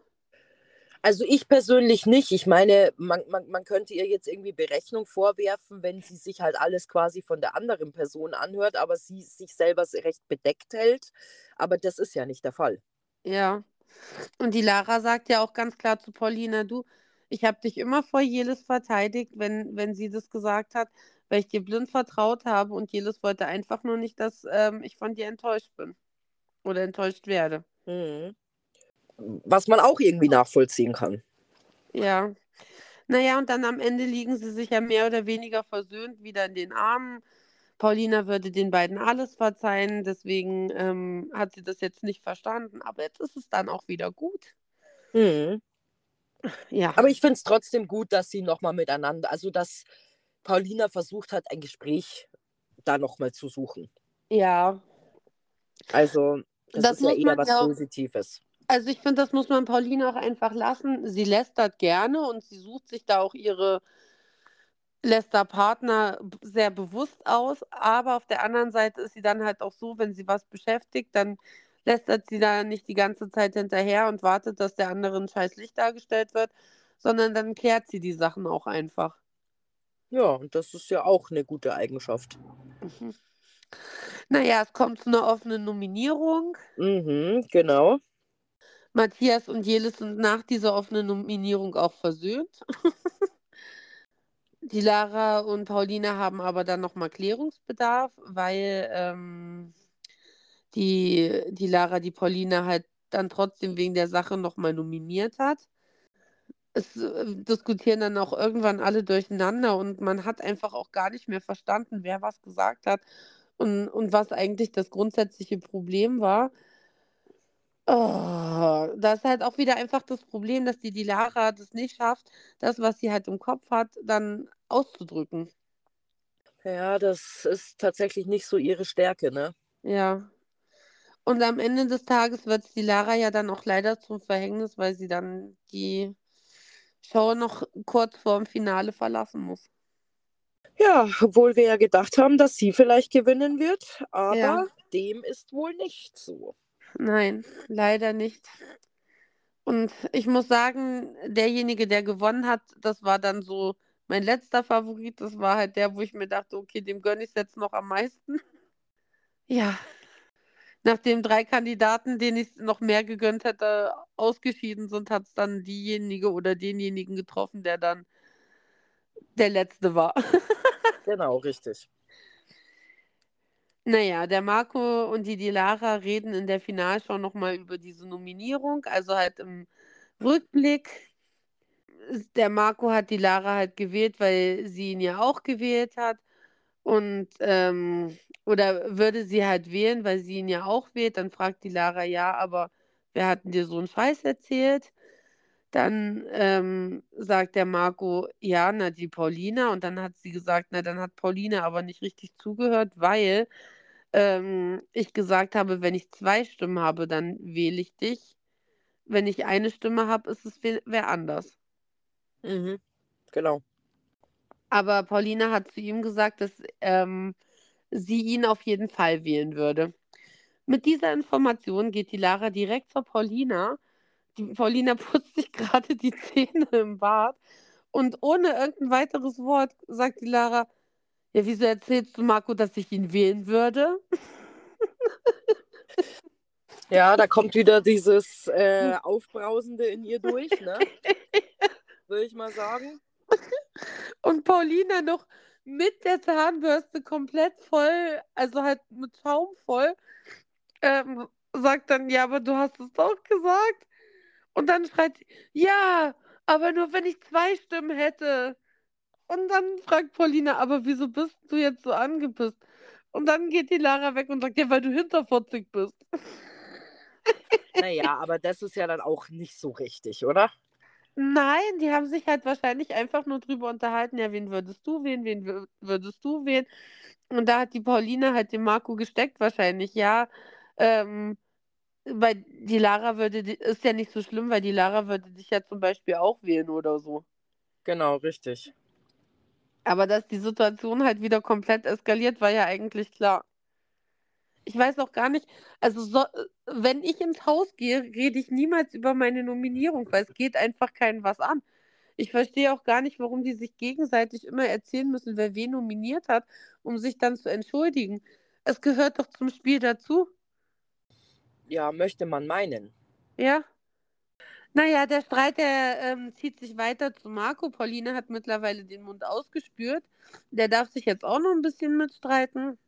Also ich persönlich nicht. Ich meine, man, man, man könnte ihr jetzt irgendwie Berechnung vorwerfen, wenn sie sich halt alles quasi von der anderen Person anhört, aber sie sich selber recht bedeckt hält. Aber das ist ja nicht der Fall. Ja. Und die Lara sagt ja auch ganz klar zu Paulina, du, ich habe dich immer vor Jelis verteidigt, wenn, wenn sie das gesagt hat, weil ich dir blind vertraut habe und Jelis wollte einfach nur nicht, dass ähm, ich von dir enttäuscht bin oder enttäuscht werde. Mhm was man auch irgendwie nachvollziehen kann. Ja. Naja, und dann am Ende liegen sie sich ja mehr oder weniger versöhnt wieder in den Armen. Paulina würde den beiden alles verzeihen, deswegen ähm, hat sie das jetzt nicht verstanden. Aber jetzt ist es dann auch wieder gut. Mhm. Ja. Aber ich finde es trotzdem gut, dass sie nochmal miteinander, also dass Paulina versucht hat, ein Gespräch da nochmal zu suchen. Ja. Also, das, das ist ja eher was ja Positives. Also ich finde, das muss man Pauline auch einfach lassen. Sie lästert gerne und sie sucht sich da auch ihre Lästerpartner sehr bewusst aus. Aber auf der anderen Seite ist sie dann halt auch so, wenn sie was beschäftigt, dann lästert sie da nicht die ganze Zeit hinterher und wartet, dass der andere ein scheiß Licht dargestellt wird, sondern dann klärt sie die Sachen auch einfach. Ja, und das ist ja auch eine gute Eigenschaft. Mhm. Naja, es kommt zu einer offenen Nominierung. Mhm, genau. Matthias und Jelis sind nach dieser offenen Nominierung auch versöhnt. die Lara und Pauline haben aber dann nochmal Klärungsbedarf, weil ähm, die, die Lara die Pauline halt dann trotzdem wegen der Sache nochmal nominiert hat. Es äh, diskutieren dann auch irgendwann alle durcheinander und man hat einfach auch gar nicht mehr verstanden, wer was gesagt hat und, und was eigentlich das grundsätzliche Problem war. Oh, da ist halt auch wieder einfach das Problem, dass die Dilara das nicht schafft, das, was sie halt im Kopf hat, dann auszudrücken. Ja, das ist tatsächlich nicht so ihre Stärke, ne? Ja. Und am Ende des Tages wird die Lara ja dann auch leider zum Verhängnis, weil sie dann die Show noch kurz vorm Finale verlassen muss. Ja, obwohl wir ja gedacht haben, dass sie vielleicht gewinnen wird, aber ja. dem ist wohl nicht so. Nein, leider nicht. Und ich muss sagen, derjenige, der gewonnen hat, das war dann so mein letzter Favorit. Das war halt der, wo ich mir dachte, okay, dem gönne ich es jetzt noch am meisten. Ja. Nachdem drei Kandidaten, denen ich es noch mehr gegönnt hätte, ausgeschieden sind, hat es dann diejenige oder denjenigen getroffen, der dann der letzte war. genau, richtig. Naja, der Marco und die Dilara reden in der Finalshow nochmal über diese Nominierung, also halt im Rückblick. Der Marco hat die Lara halt gewählt, weil sie ihn ja auch gewählt hat. Und, ähm, oder würde sie halt wählen, weil sie ihn ja auch wählt. Dann fragt die Lara, ja, aber wer hat dir so einen Scheiß erzählt? Dann ähm, sagt der Marco, ja, na, die Paulina. Und dann hat sie gesagt, na, dann hat Paulina aber nicht richtig zugehört, weil ähm, ich gesagt habe, wenn ich zwei Stimmen habe, dann wähle ich dich. Wenn ich eine Stimme habe, ist es wer anders. Mhm. Genau. Aber Paulina hat zu ihm gesagt, dass ähm, sie ihn auf jeden Fall wählen würde. Mit dieser Information geht die Lara direkt zur Paulina. Die Paulina putzt sich gerade die Zähne im Bad und ohne irgendein weiteres Wort sagt die Lara, Ja, wieso erzählst du Marco, dass ich ihn wählen würde? Ja, da kommt wieder dieses äh, Aufbrausende in ihr durch, ne? Würde ich mal sagen. Und Paulina noch mit der Zahnbürste komplett voll, also halt mit Schaum voll, ähm, sagt dann, ja, aber du hast es doch gesagt. Und dann schreit sie, ja, aber nur wenn ich zwei Stimmen hätte. Und dann fragt Paulina, aber wieso bist du jetzt so angepisst? Und dann geht die Lara weg und sagt, ja, weil du hinterfotzig bist. Naja, aber das ist ja dann auch nicht so richtig, oder? Nein, die haben sich halt wahrscheinlich einfach nur drüber unterhalten, ja, wen würdest du wählen, wen wür- würdest du wählen? Und da hat die Pauline halt den Marco gesteckt wahrscheinlich, ja. Ähm, weil die Lara würde, ist ja nicht so schlimm, weil die Lara würde dich ja zum Beispiel auch wählen oder so. Genau, richtig. Aber dass die Situation halt wieder komplett eskaliert, war ja eigentlich klar. Ich weiß auch gar nicht, also so, wenn ich ins Haus gehe, rede ich niemals über meine Nominierung, weil es geht einfach keinen was an. Ich verstehe auch gar nicht, warum die sich gegenseitig immer erzählen müssen, wer wen nominiert hat, um sich dann zu entschuldigen. Es gehört doch zum Spiel dazu, Ja, möchte man meinen. ja? Naja, der Streit, der ähm, zieht sich weiter zu Marco. Pauline hat mittlerweile den Mund ausgespürt. Der darf sich jetzt auch noch ein bisschen mitstreiten.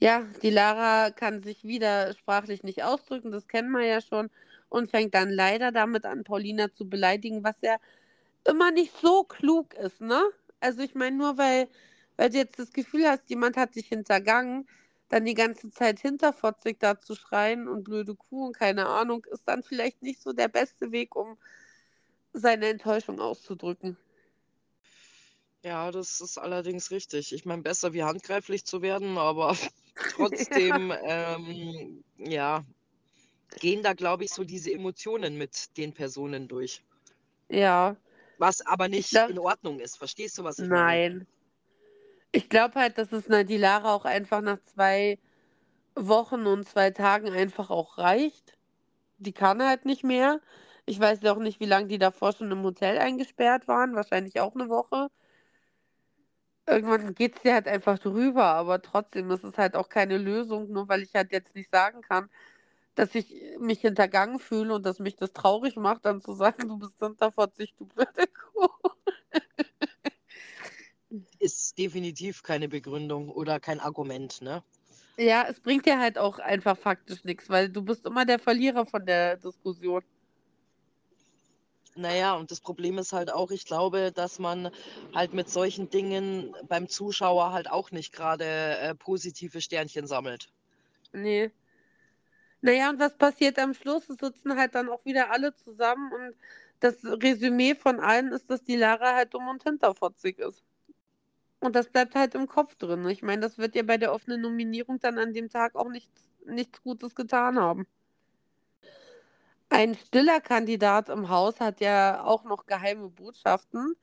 Ja, die Lara kann sich wieder sprachlich nicht ausdrücken, das kennen wir ja schon, und fängt dann leider damit an, Paulina zu beleidigen, was ja immer nicht so klug ist, ne? Also ich meine, nur weil, weil du jetzt das Gefühl hast, jemand hat dich hintergangen, dann die ganze Zeit hinterfotzig da zu schreien und blöde Kuh und keine Ahnung, ist dann vielleicht nicht so der beste Weg, um seine Enttäuschung auszudrücken. Ja, das ist allerdings richtig. Ich meine, besser wie handgreiflich zu werden, aber trotzdem, ähm, ja, gehen da, glaube ich, so diese Emotionen mit den Personen durch. Ja, Was aber nicht glaub- in Ordnung ist. Verstehst du, was ich meine? nein. Ich glaube halt, dass es die Lara auch einfach nach zwei Wochen und zwei Tagen einfach auch reicht. Die kann halt nicht mehr. Ich weiß auch nicht, wie lange die davor schon im Hotel eingesperrt waren. Wahrscheinlich auch eine Woche. Irgendwann geht es dir halt einfach drüber, aber trotzdem ist es halt auch keine Lösung, nur weil ich halt jetzt nicht sagen kann, dass ich mich hintergangen fühle und dass mich das traurig macht, dann zu sagen, du bist hinterfotzig, du blöde Kuh. Ist definitiv keine Begründung oder kein Argument, ne? Ja, es bringt dir halt auch einfach faktisch nichts, weil du bist immer der Verlierer von der Diskussion. Naja, und das Problem ist halt auch, ich glaube, dass man halt mit solchen Dingen beim Zuschauer halt auch nicht gerade äh, positive Sternchen sammelt. Nee. Naja, und was passiert am Schluss? Es sitzen halt dann auch wieder alle zusammen und das Resümee von allen ist, dass die Lara halt dumm und hinterfotzig ist. Und das bleibt halt im Kopf drin. Ich meine, das wird ja bei der offenen Nominierung dann an dem Tag auch nichts, nichts Gutes getan haben. Ein stiller Kandidat im Haus hat ja auch noch geheime Botschaften.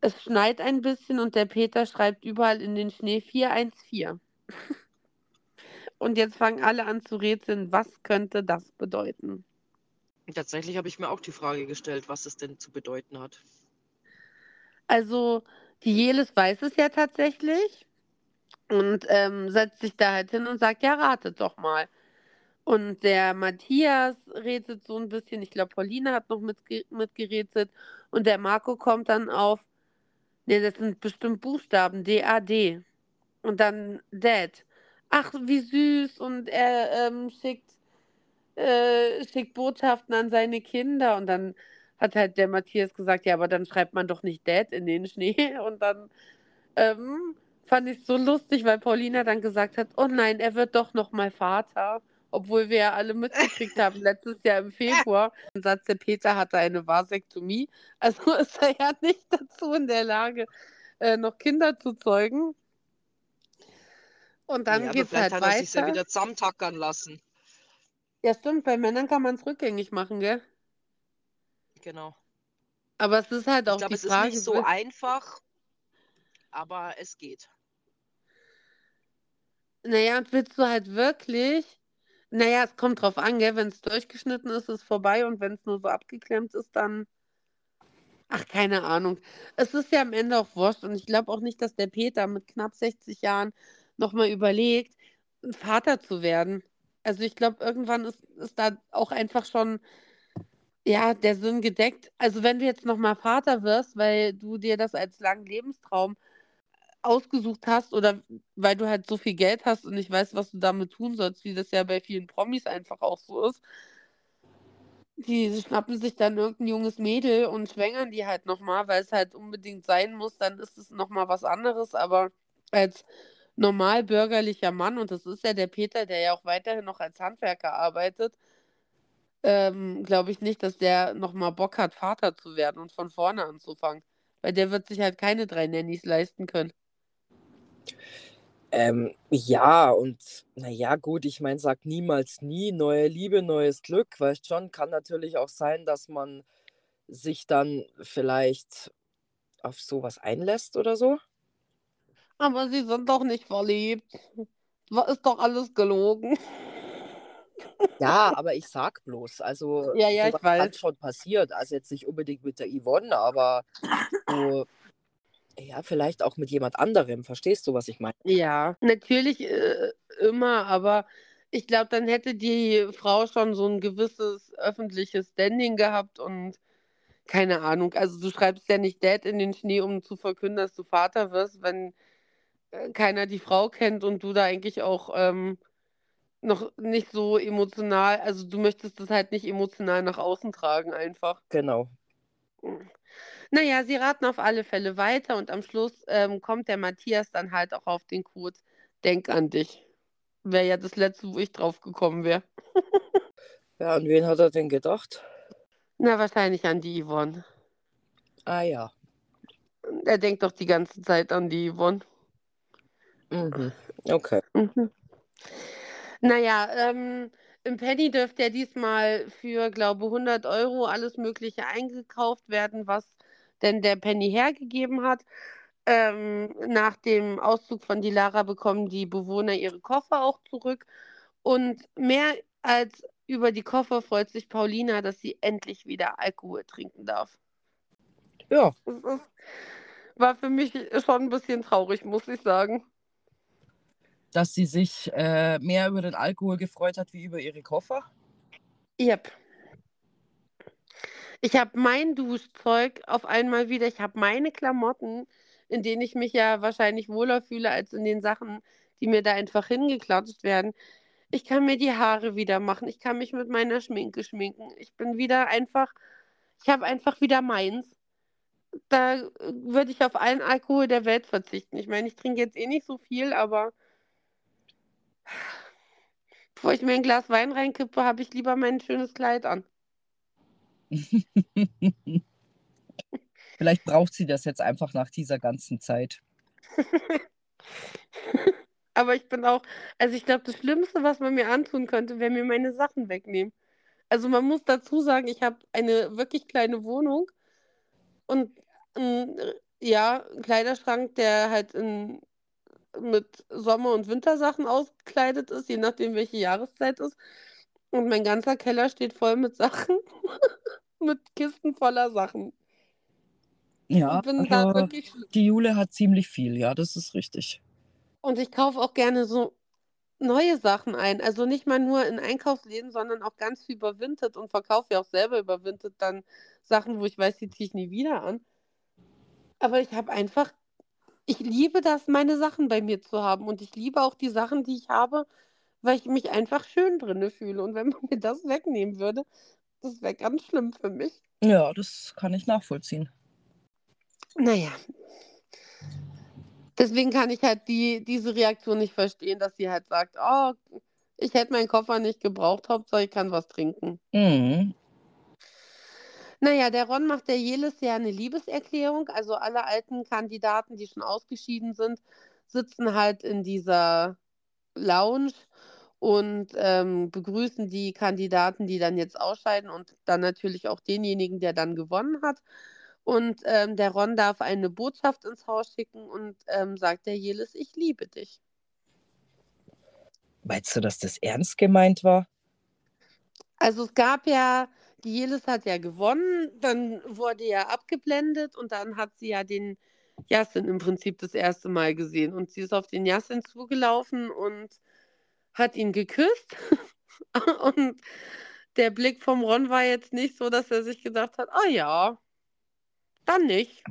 Es schneit ein bisschen und der Peter schreibt überall in den Schnee 414. Und jetzt fangen alle an zu rätseln, was könnte das bedeuten? Tatsächlich habe ich mir auch die Frage gestellt, was es denn zu bedeuten hat. Also, die Jelis weiß es ja tatsächlich und ähm, setzt sich da halt hin und sagt, ja, ratet doch mal. Und der Matthias rätselt so ein bisschen, ich glaube, Pauline hat noch mitge mitgerätselt und der Marco kommt dann auf, ne, das sind bestimmt Buchstaben, D-A-D. Und dann Dad. Ach, wie süß. Und er ähm, schickt, äh, schickt Botschaften an seine Kinder. Und dann hat halt der Matthias gesagt, ja, aber dann schreibt man doch nicht Dad in den Schnee. Und dann ähm, fand ich es so lustig, weil Paulina dann gesagt hat, oh nein, er wird doch noch mal Vater. Obwohl wir ja alle mitgekriegt haben, letztes Jahr im Februar, im Satz, der Peter hatte eine Vasektomie. Also ist er ja nicht dazu in der Lage, äh, noch Kinder zu zeugen. Und dann ja, geht's vielleicht halt hat er sich ja weiter. wieder zusammentackern lassen. Ja, stimmt, bei Männern kann man es rückgängig machen, gell? Genau. Aber es ist halt Ich auch glaube, die es ist Frage, nicht so einfach, aber es geht. naja, und willst du halt wirklich, naja, es kommt drauf an, gell? Wenn es durchgeschnitten ist, ist es vorbei und wenn es nur so abgeklemmt ist, dann Ach, keine Ahnung. Es ist ja am Ende auch wurscht und ich glaube auch nicht, dass der Peter mit knapp 60 Jahren noch mal überlegt, Vater zu werden. Also, ich glaube, irgendwann ist ist da auch einfach schon ja, der Sinn gedeckt. Also, wenn du jetzt noch mal Vater wirst, weil du dir das als langen Lebenstraum ausgesucht hast oder weil du halt so viel Geld hast und nicht weißt, was du damit tun sollst, wie das ja bei vielen Promis einfach auch so ist. Die schnappen sich dann irgend 'n junges Mädel und schwängern die halt noch mal, weil's halt unbedingt sein muss, dann ist es noch mal was anderes, aber als normal bürgerlicher Mann, und das ist ja der Peter, der ja auch weiterhin noch als Handwerker arbeitet ähm, glaube ich nicht, dass der noch mal Bock hat, Vater zu werden und von vorne anzufangen, weil der wird sich halt keine 3 Nannys leisten können. Ähm, ja, und na ja, gut, ich meine, sage niemals nie, neue Liebe, neues Glück, weißt schon. Kann natürlich auch sein, dass man sich dann vielleicht auf so was einlässt oder so. Aber sie sind doch nicht verliebt. Ist doch alles gelogen. Ja, aber ich sage bloß, also Ja, ja, ich weiß. schon passieren. Also, jetzt nicht unbedingt mit der Yvonne, aber so ja, vielleicht auch mit jemand anderem. Verstehst du, was ich meine? Ja, natürlich, äh, immer, aber ich glaube, dann hätte die Frau schon so 'n gewisses öffentliches Standing gehabt und keine Ahnung. Also, du schreibst ja nicht Dad in den Schnee, um zu verkünden, dass du Vater wirst, wenn, äh, keiner die Frau kennt und du da eigentlich auch, ähm, noch nicht so emotional also, du möchtest das halt nicht emotional nach außen tragen einfach. Genau. Hm. Na ja, sie raten auf alle Fälle weiter und am Schluss, ähm, kommt der Matthias dann halt auch auf den Code „Denk an dich.“ Wäre ja das Letzte, wo ich drauf gekommen wäre. Ja, an wen hat er denn gedacht? Na, wahrscheinlich an die Yvonne. Ah ja. Er denkt doch die ganze Zeit an die Yvonne. Mhm, okay. Mhm. Na ja, ähm, im Penny dürfte ja diesmal für, glaube 100 € alles Mögliche eingekauft werden, was denn der Penny hergegeben hat. Ähm, nach dem Auszug von Dilara bekommen die Bewohner ihre Koffer auch zurück. Und mehr als über die Koffer freut sich Paulina, dass sie endlich wieder Alkohol trinken darf. Ja. Das ist war für mich schon 'n bisschen traurig, muss ich sagen. Dass sie sich, äh, mehr über den Alkohol gefreut hat wie über ihre Koffer? Jep. Ich habe mein Duschzeug auf einmal wieder ich habe meine Klamotten, in denen ich mich ja wahrscheinlich wohler fühle als in den Sachen, die mir da einfach hingeklatscht werden. Ich kann mir die Haare wieder machen. Ich kann mich mit meiner Schminke schminken. Ich bin wieder einfach ich habe einfach wieder meins. Da, äh, würde ich auf allen Alkohol der Welt verzichten. Ich meine, ich trinke jetzt eh nicht so viel, aber bevor ich mir 'n Glas Wein reinkippe, habe ich lieber mein schönes Kleid an. Vielleicht braucht sie das jetzt einfach nach dieser ganzen Zeit. Aber ich bin auch also, ich glaube, das Schlimmste, was man mir antun könnte, wäre mir meine Sachen wegnehmen. Also, man muss dazu sagen, ich habe eine wirklich kleine Wohnung und 'n äh, ja, 'n Kleiderschrank, der halt in mit Sommer und Wintersachen ausgekleidet ist, je nachdem, welche Jahreszeit ist. Und mein ganzer Keller steht voll mit Sachen, mit Kisten voller Sachen. Ja, also, wirklich die Jule hat ziemlich viel, ja, das ist richtig. Und ich kaufe auch gerne so neue Sachen ein. Also, nicht mal nur in Einkaufsläden, sondern auch ganz viel über Vinted und verkaufe ja auch selber über Vinted dann Sachen, wo ich weiß, die ziehe ich nie wieder an. Aber ich habe einfach ich liebe das, meine Sachen bei mir zu haben und ich liebe auch die Sachen, die ich habe, weil ich mich einfach schön drinnen fühle. Und wenn man mir das wegnehmen würde, das wäre ganz schlimm für mich. Ja, das kann ich nachvollziehen. Na ja. Deswegen kann ich halt die diese Reaktion nicht verstehen, dass sie halt sagt: „Oh, ich hätte meinen Koffer nicht gebraucht, Hauptsache ich kann was trinken.“ Mhm. Na ja, der Ron macht der Jelis ja 'ne Liebeserklärung. Also, alle alten Kandidaten, die schon ausgeschieden sind, sitzen halt in dieser Lounge und, ähm, begrüßen die Kandidaten, die dann jetzt ausscheiden und dann natürlich auch denjenigen, der dann gewonnen hat. Und, ähm, der Ron darf eine Botschaft ins Haus schicken und, ähm, sagt der Jelis: „Ich liebe dich.“ Meinst du, dass das ernst gemeint war? Also, es gab ja Jelis hat ja gewonnen, dann wurde ja abgeblendet und dann hat sie ja den Yassin im Prinzip das erste Mal gesehen. Und sie ist auf den Yassin zugelaufen und hat ihn geküsst. und der Blick vom Ron war jetzt nicht so, dass er sich gedacht hat, ah ja, dann nicht.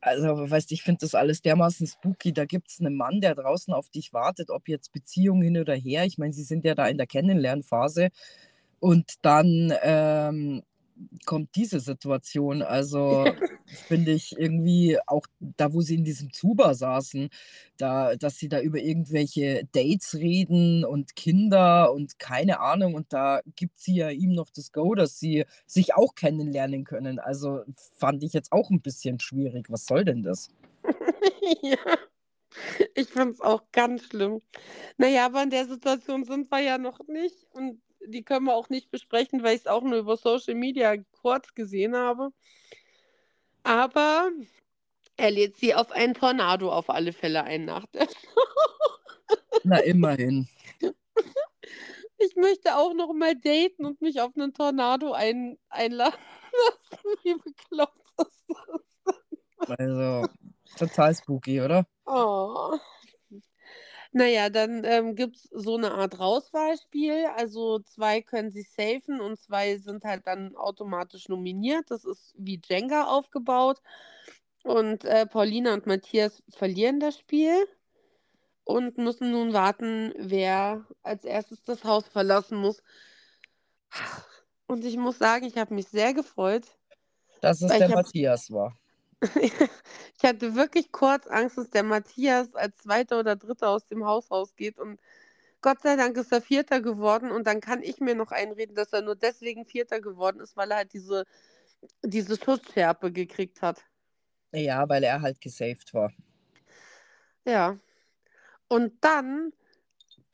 Also, weißt du, ich finde das alles dermaßen spooky. Da gibt es einen Mann, der draußen auf dich wartet, ob jetzt Beziehung hin oder her. Ich meine, sie sind ja da in der Kennenlernphase. Und dann ähm, kommt diese Situation. Also finde ich irgendwie auch da, wo sie in diesem Zuber saßen, da, dass sie da über irgendwelche Dates reden und Kinder und keine Ahnung. Und da gibt sie ja ihm noch das Go, dass sie sich auch kennenlernen können. Also fand ich jetzt auch ein bisschen schwierig. Was soll denn das? ja. Ich finde es auch ganz schlimm. Naja, aber in der Situation sind wir ja noch nicht. Und die können wir auch nicht besprechen, weil ich es auch nur über Social Media kurz gesehen habe. Aber er lädt sie auf einen Tornado auf alle Fälle ein nach der Na, immerhin. Ich möchte auch noch mal daten und mich auf einen Tornado ein einladen Wie bekloppt ist das? Also, total spooky, oder? Oh. Naja, dann ähm, gibt es so eine Art Rauswahlspiel. Also zwei können sich safen und zwei sind halt dann automatisch nominiert. Das ist wie Jenga aufgebaut. Und äh, Paulina und Matthias verlieren das Spiel und müssen nun warten, wer als erstes das Haus verlassen muss. Und ich muss sagen, ich habe mich sehr gefreut. Dass es der Matthias war. Ich hatte wirklich kurz Angst, dass der Matthias als Zweiter oder Dritter aus dem Haus rausgeht. Und Gott sei Dank ist er Vierter geworden. Und dann kann ich mir noch einreden, dass er nur deswegen Vierter geworden ist, weil er halt diese, diese Schussschärpe gekriegt hat. Ja, weil er halt gesaved war. Ja. Und dann,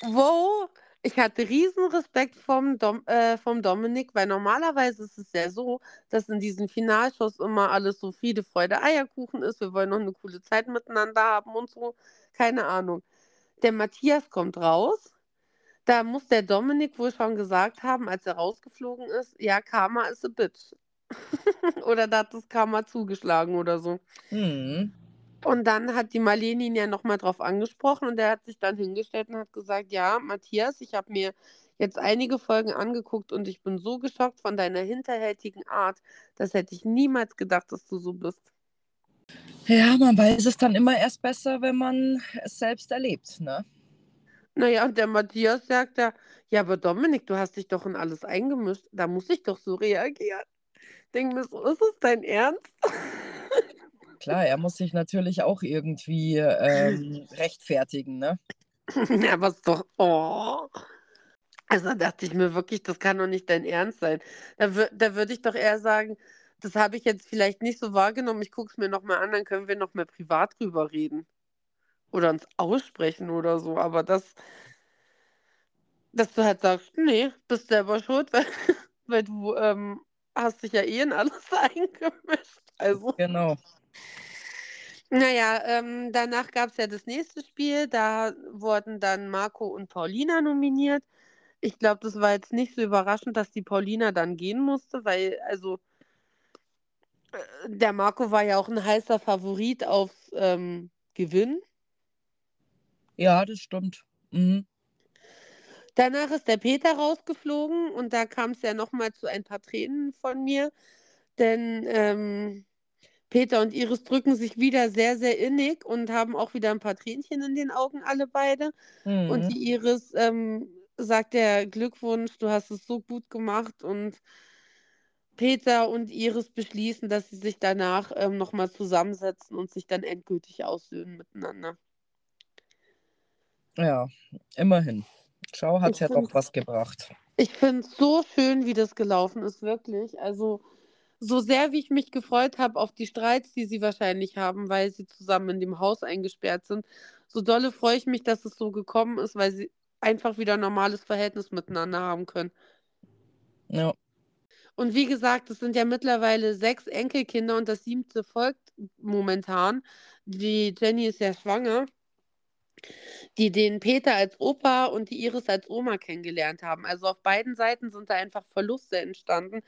wo ich hatte riesen Respekt vom, Dom, äh, vom Dominik, weil normalerweise ist es ja so, dass in diesen Finalshows immer alles so Friede, Freude, Eierkuchen ist. Wir wollen noch eine coole Zeit miteinander haben und so. Keine Ahnung. Der Matthias kommt raus. Da muss der Dominik wohl schon gesagt haben, als er rausgeflogen ist, ja, Karma ist a bitch. oder da hat das Karma zugeschlagen oder so. Mhm. Und dann hat die Marlene ihn ja nochmal drauf angesprochen und er hat sich dann hingestellt und hat gesagt, ja, Matthias, ich habe mir jetzt einige Folgen angeguckt und ich bin so geschockt von deiner hinterhältigen Art. Das hätte ich niemals gedacht, dass du so bist. Ja, man weiß es dann immer erst besser, wenn man es selbst erlebt, ne? Naja, und der Matthias sagt ja, ja, aber Dominik, du hast dich doch in alles eingemischt. Da muss ich doch so reagieren. Denk mir so, ist es dein Ernst? Klar, er muss sich natürlich auch irgendwie ähm, rechtfertigen, ne? Ja, was doch. Oh. Also dachte ich mir wirklich, das kann doch nicht dein Ernst sein. Da, da würde ich doch eher sagen, das habe ich jetzt vielleicht nicht so wahrgenommen. Ich gucke es mir nochmal an, dann können wir nochmal privat drüber reden. Oder uns aussprechen oder so. Aber das, dass du halt sagst, nee, bist selber schuld, weil, weil du ähm, hast dich ja eh in alles eingemischt. Also. Genau. Naja, ähm, danach gab es ja das nächste Spiel. Da wurden dann Marco und Paulina nominiert. Ich glaube, das war jetzt nicht so überraschend, dass die Paulina dann gehen musste, weil, also, äh, der Marco war ja auch ein heißer Favorit aufs ähm, Gewinn. Ja, das stimmt. Mhm. Danach ist der Peter rausgeflogen und da kam es ja nochmal zu ein paar Tränen von mir, denn ähm, Peter und Iris drücken sich wieder sehr, sehr innig und haben auch wieder ein paar Tränchen in den Augen, alle beide. Mhm. Und die Iris ähm, sagt der Glückwunsch, du hast es so gut gemacht und Peter und Iris beschließen, dass sie sich danach ähm, nochmal zusammensetzen und sich dann endgültig aussöhnen miteinander. Ja, immerhin. Schau, hat ja doch was gebracht. Ich finde es so schön, wie das gelaufen ist, wirklich. Also so sehr wie ich mich gefreut habe auf die Streits, die sie wahrscheinlich haben, weil sie zusammen in dem Haus eingesperrt sind, so dolle freue ich mich, dass es so gekommen ist, weil sie einfach wieder ein normales Verhältnis miteinander haben können. Ja. Und wie gesagt, es sind ja mittlerweile sechs Enkelkinder und das siebte folgt momentan. Die Jenny ist ja schwanger. die den Peter als Opa und die Iris als Oma kennengelernt haben. Also auf beiden Seiten sind da einfach Verluste entstanden.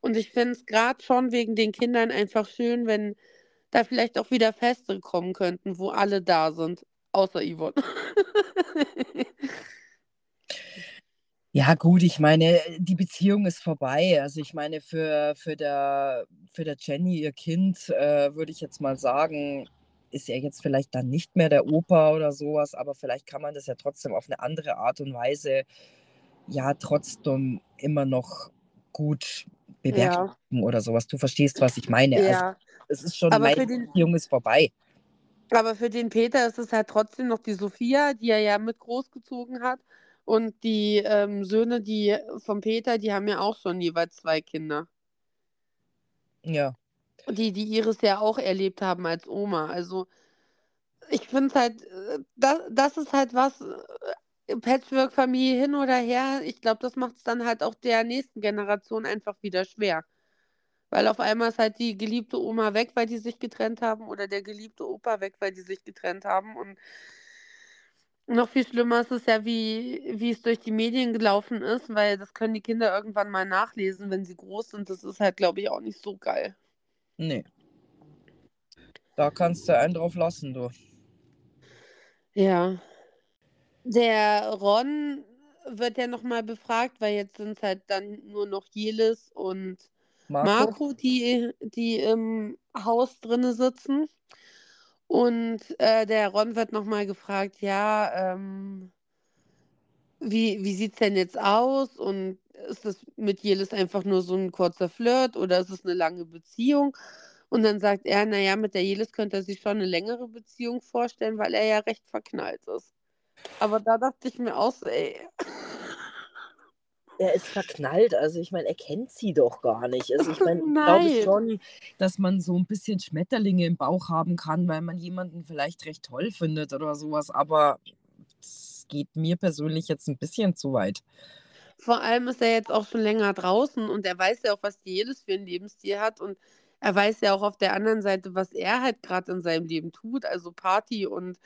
Und ich finde es gerade schon wegen den Kindern einfach schön, wenn da vielleicht auch wieder Feste kommen könnten, wo alle da sind, außer Yvonne. Ja, gut, ich meine, die Beziehung ist vorbei. Also ich meine, für, für, der, für der Jenny, ihr Kind, äh, würde ich jetzt mal sagen, ist er jetzt vielleicht dann nicht mehr der Opa oder sowas, aber vielleicht kann man das ja trotzdem auf eine andere Art und Weise ja trotzdem immer noch gut bewerten ja. oder sowas. Du verstehst, was ich meine. Also, ja. Also, es ist schon, aber meine den, Beziehung ist vorbei. Aber für den Peter ist es halt trotzdem noch die Sophia, die er ja mit großgezogen hat. Und die ähm, Söhne, die vom Peter, die haben ja auch schon jeweils zwei Kinder. Ja. Die, die Iris ja auch erlebt haben als Oma. Also ich finde es halt, äh, das, das ist halt was, äh, Patchwork-Familie hin oder her, ich glaube, das macht es dann halt auch der nächsten Generation einfach wieder schwer. Weil auf einmal ist halt die geliebte Oma weg, weil die sich getrennt haben, oder der geliebte Opa weg, weil die sich getrennt haben. Und noch viel schlimmer ist es ja, wie, wie es durch die Medien gelaufen ist, weil das können die Kinder irgendwann mal nachlesen, wenn sie groß sind. Das ist halt, glaube ich, auch nicht so geil. Nee. Da kannst du einen drauf lassen, du. Ja. Der Ron wird ja nochmal befragt, weil jetzt sind es halt dann nur noch Jelis und Marco, Marco die, die im Haus drinne sitzen. Und äh, der Ron wird nochmal gefragt, ja, ähm, wie, wie sieht es denn jetzt aus? Und ist das mit Jelis einfach nur so ein kurzer Flirt oder ist es eine lange Beziehung? Und dann sagt er, naja, mit der Jelis könnte er sich schon eine längere Beziehung vorstellen, weil er ja recht verknallt ist. Aber da dachte ich mir auch so, ey. Er ist verknallt, also ich meine, er kennt sie doch gar nicht. Also ich meine, ich glaube schon, dass man so ein bisschen Schmetterlinge im Bauch haben kann, weil man jemanden vielleicht recht toll findet oder sowas, aber es geht mir persönlich jetzt ein bisschen zu weit. Vor allem ist er jetzt auch schon länger draußen und er weiß ja auch, was jedes für ein Lebensstil hat und er weiß ja auch auf der anderen Seite, was er halt gerade in seinem Leben tut, also Party und,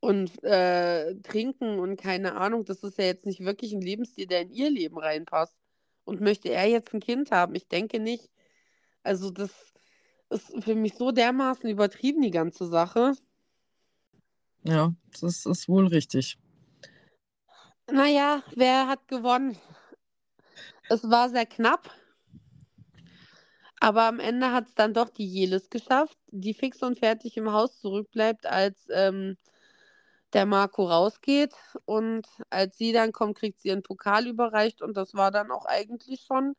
und äh, Trinken und keine Ahnung. Das ist ja jetzt nicht wirklich ein Lebensstil, der in ihr Leben reinpasst. Und möchte er jetzt ein Kind haben? Ich denke nicht. Also das ist für mich so dermaßen übertrieben, die ganze Sache. Ja, das ist wohl richtig. Naja, wer hat gewonnen? Es war sehr knapp. Aber am Ende hat es dann doch die Jelis geschafft, die fix und fertig im Haus zurückbleibt, als ähm, der Marco rausgeht. Und als sie dann kommt, kriegt sie ihren Pokal überreicht. Und das war dann auch eigentlich schon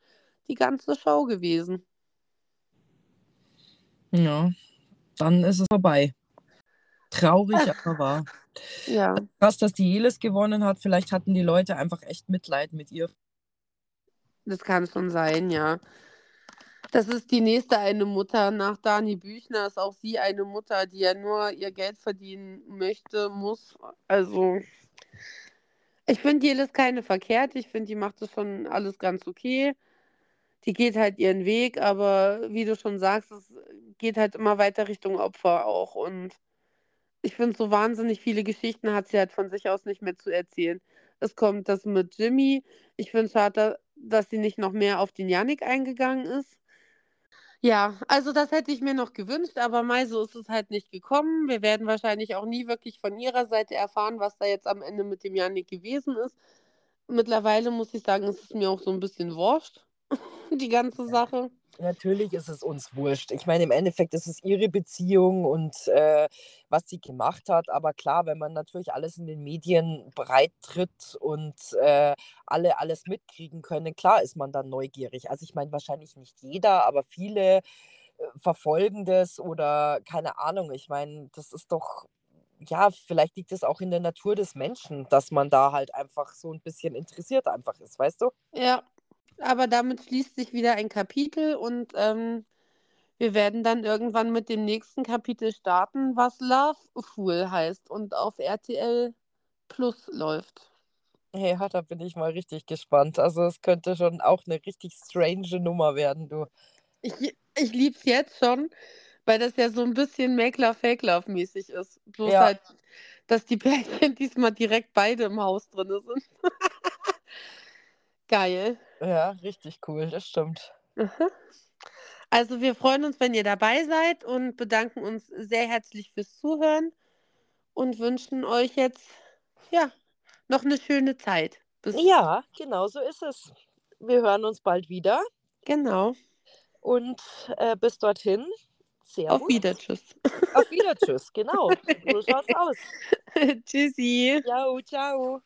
die ganze Show gewesen. Ja, dann ist es vorbei. Traurig, aber wahr. Ja. Krass, dass die Jelis gewonnen hat. Vielleicht hatten die Leute einfach echt Mitleid mit ihr. Das kann schon sein, ja. Das ist die nächste eine Mutter. Nach Dani Büchner ist auch sie eine Mutter, die ja nur ihr Geld verdienen möchte, muss. Also, ich finde Jelis keine verkehrt. Ich finde, die macht das schon alles ganz okay. Die geht halt ihren Weg, aber wie du schon sagst, es geht halt immer weiter Richtung Opfer auch. Und ich finde, so wahnsinnig viele Geschichten hat sie halt von sich aus nicht mehr zu erzählen. Es kommt das mit Jimmy. Ich finde es schade, dass sie nicht noch mehr auf den Janik eingegangen ist. Ja, also das hätte ich mir noch gewünscht, aber Mai, so ist es halt nicht gekommen. Wir werden wahrscheinlich auch nie wirklich von ihrer Seite erfahren, was da jetzt am Ende mit dem Janik gewesen ist. Mittlerweile muss ich sagen, es ist mir auch so ein bisschen wurscht, die ganze Sache. Natürlich ist es uns wurscht. Ich meine, im Endeffekt ist es ihre Beziehung und äh, was sie gemacht hat. Aber klar, wenn man natürlich alles in den Medien breit tritt und äh, alle alles mitkriegen können, klar ist man dann neugierig. Also ich meine, wahrscheinlich nicht jeder, aber viele äh, verfolgen das oder keine Ahnung. Ich meine, das ist doch ja, vielleicht liegt es auch in der Natur des Menschen, dass man da halt einfach so ein bisschen interessiert einfach ist, weißt du? Ja, aber damit schließt sich wieder ein Kapitel und ähm, wir werden dann irgendwann mit dem nächsten Kapitel starten, was Love Fool heißt und auf RTL Plus läuft. Hey, da bin ich mal richtig gespannt. Also es könnte schon auch eine richtig strange Nummer werden, du. Ich, ich lieb's jetzt schon, weil das ja so ein bisschen Make Love Fake Love mäßig ist. Bloß ja. halt dass die Pärchen diesmal direkt beide im Haus drin sind. Geil. Ja, richtig cool, das stimmt. Aha. Also wir freuen uns, wenn ihr dabei seid und bedanken uns sehr herzlich fürs Zuhören und wünschen euch jetzt ja noch eine schöne Zeit. Bis ja, genau so ist es. Wir hören uns bald wieder. Genau. Und äh, bis dorthin. Servus. Auf Wieder, tschüss. Auf Wieder, tschüss, genau. So schaut's aus. Tschüssi. Ciao, ciao.